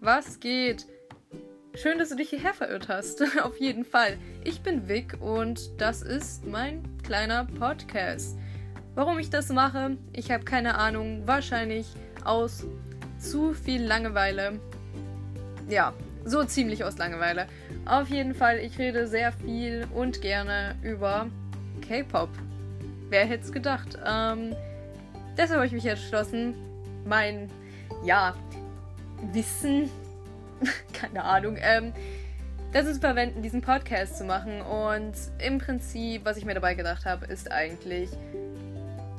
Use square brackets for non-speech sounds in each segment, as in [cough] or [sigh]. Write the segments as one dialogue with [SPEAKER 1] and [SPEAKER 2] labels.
[SPEAKER 1] was geht? Schön, dass du dich hierher verirrt hast. [laughs] Auf jeden Fall. Ich bin Vic und das ist mein kleiner Podcast. Warum ich das mache, ich habe keine Ahnung. Wahrscheinlich aus zu viel Langeweile. Ja, so ziemlich aus Langeweile. Auf jeden Fall, ich rede sehr viel und gerne über K-Pop. Wer hätte es gedacht? Ähm, deshalb habe ich mich entschlossen, mein, ja, Wissen, [laughs] keine Ahnung, ähm, das ist verwenden, diesen Podcast zu machen. Und im Prinzip, was ich mir dabei gedacht habe, ist eigentlich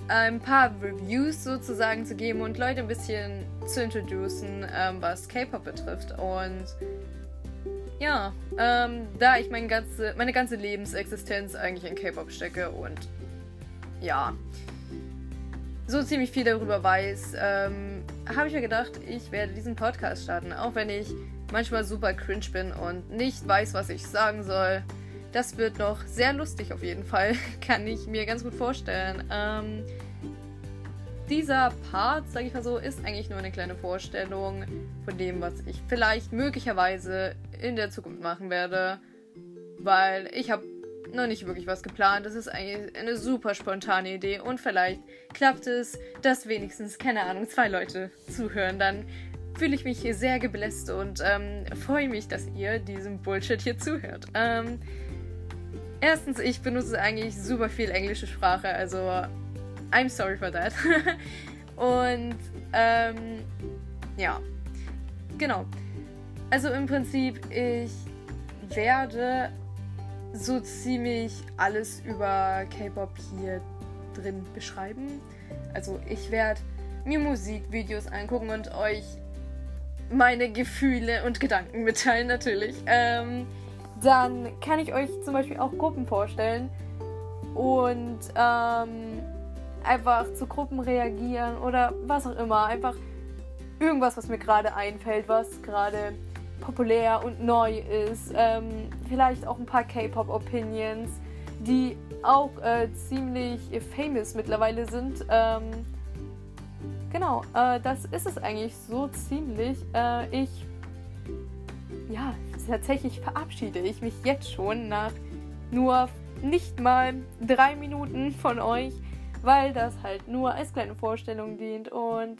[SPEAKER 1] ein paar Reviews sozusagen zu geben und Leute ein bisschen zu introducen, ähm, was K-Pop betrifft. Und ja, ähm, da ich mein ganze, meine ganze Lebensexistenz eigentlich in K-Pop stecke und ja, so ziemlich viel darüber weiß, ähm, habe ich mir gedacht, ich werde diesen Podcast starten, auch wenn ich manchmal super cringe bin und nicht weiß, was ich sagen soll. Das wird noch sehr lustig auf jeden Fall, [laughs] kann ich mir ganz gut vorstellen. Ähm, dieser Part, sage ich mal so, ist eigentlich nur eine kleine Vorstellung von dem, was ich vielleicht möglicherweise in der Zukunft machen werde, weil ich habe noch nicht wirklich was geplant. Das ist eigentlich eine super spontane Idee und vielleicht klappt es, dass wenigstens, keine Ahnung, zwei Leute zuhören. Dann fühle ich mich hier sehr gebläst und ähm, freue mich, dass ihr diesem Bullshit hier zuhört. Ähm, erstens, ich benutze eigentlich super viel englische Sprache, also I'm sorry for that. [laughs] und ähm, ja, genau. Also im Prinzip, ich werde so ziemlich alles über K-Pop hier drin beschreiben. Also ich werde mir Musikvideos angucken und euch meine Gefühle und Gedanken mitteilen natürlich. Ähm, dann kann ich euch zum Beispiel auch Gruppen vorstellen und ähm, einfach zu Gruppen reagieren oder was auch immer. Einfach irgendwas, was mir gerade einfällt, was gerade populär und neu ist. Ähm, vielleicht auch ein paar K-Pop-Opinions, die auch äh, ziemlich famous mittlerweile sind. Ähm, genau, äh, das ist es eigentlich so ziemlich. Äh, ich, ja, tatsächlich verabschiede ich mich jetzt schon nach nur nicht mal drei Minuten von euch, weil das halt nur als kleine Vorstellung dient und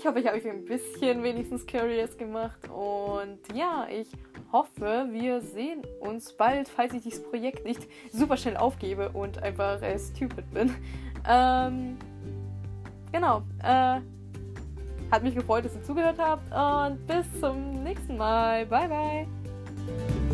[SPEAKER 1] ich hoffe, ich habe euch ein bisschen wenigstens curious gemacht. Und ja, ich hoffe, wir sehen uns bald, falls ich dieses Projekt nicht super schnell aufgebe und einfach äh, stupid bin. Ähm, genau. Äh, hat mich gefreut, dass ihr zugehört habt. Und bis zum nächsten Mal. Bye, bye.